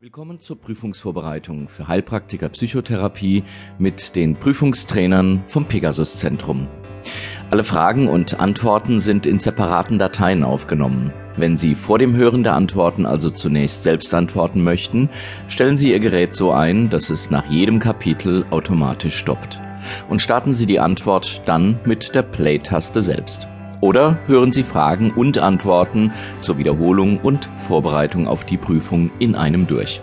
Willkommen zur Prüfungsvorbereitung für Heilpraktiker Psychotherapie mit den Prüfungstrainern vom Pegasus Zentrum. Alle Fragen und Antworten sind in separaten Dateien aufgenommen. Wenn Sie vor dem Hören der Antworten also zunächst selbst antworten möchten, stellen Sie Ihr Gerät so ein, dass es nach jedem Kapitel automatisch stoppt. Und starten Sie die Antwort dann mit der Play-Taste selbst. Oder hören Sie Fragen und Antworten zur Wiederholung und Vorbereitung auf die Prüfung in einem durch.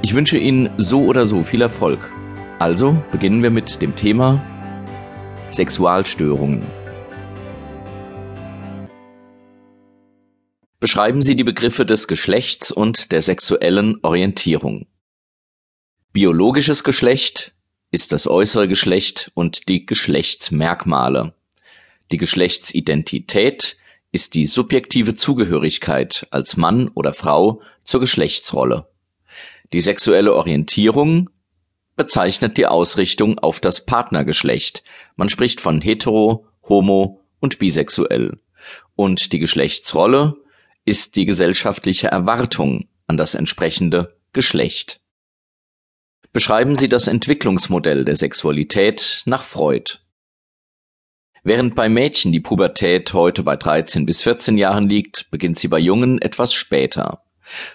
Ich wünsche Ihnen so oder so viel Erfolg. Also beginnen wir mit dem Thema Sexualstörungen. Beschreiben Sie die Begriffe des Geschlechts und der sexuellen Orientierung. Biologisches Geschlecht ist das äußere Geschlecht und die Geschlechtsmerkmale. Die Geschlechtsidentität ist die subjektive Zugehörigkeit als Mann oder Frau zur Geschlechtsrolle. Die sexuelle Orientierung bezeichnet die Ausrichtung auf das Partnergeschlecht. Man spricht von hetero, homo und bisexuell. Und die Geschlechtsrolle ist die gesellschaftliche Erwartung an das entsprechende Geschlecht. Beschreiben Sie das Entwicklungsmodell der Sexualität nach Freud. Während bei Mädchen die Pubertät heute bei 13 bis 14 Jahren liegt, beginnt sie bei Jungen etwas später.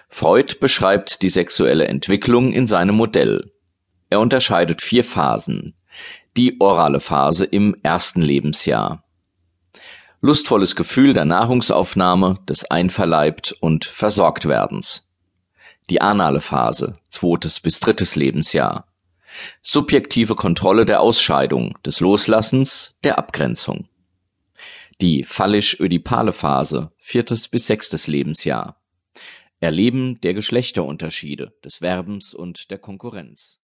Freud beschreibt die sexuelle Entwicklung in seinem Modell. Er unterscheidet vier Phasen. Die orale Phase im ersten Lebensjahr. Lustvolles Gefühl der Nahrungsaufnahme, des Einverleibt und Versorgtwerdens. Die anale Phase, zweites bis drittes Lebensjahr subjektive Kontrolle der Ausscheidung, des Loslassens, der Abgrenzung. Die phallisch-ödipale Phase, viertes bis sechstes Lebensjahr. Erleben der Geschlechterunterschiede, des Werbens und der Konkurrenz.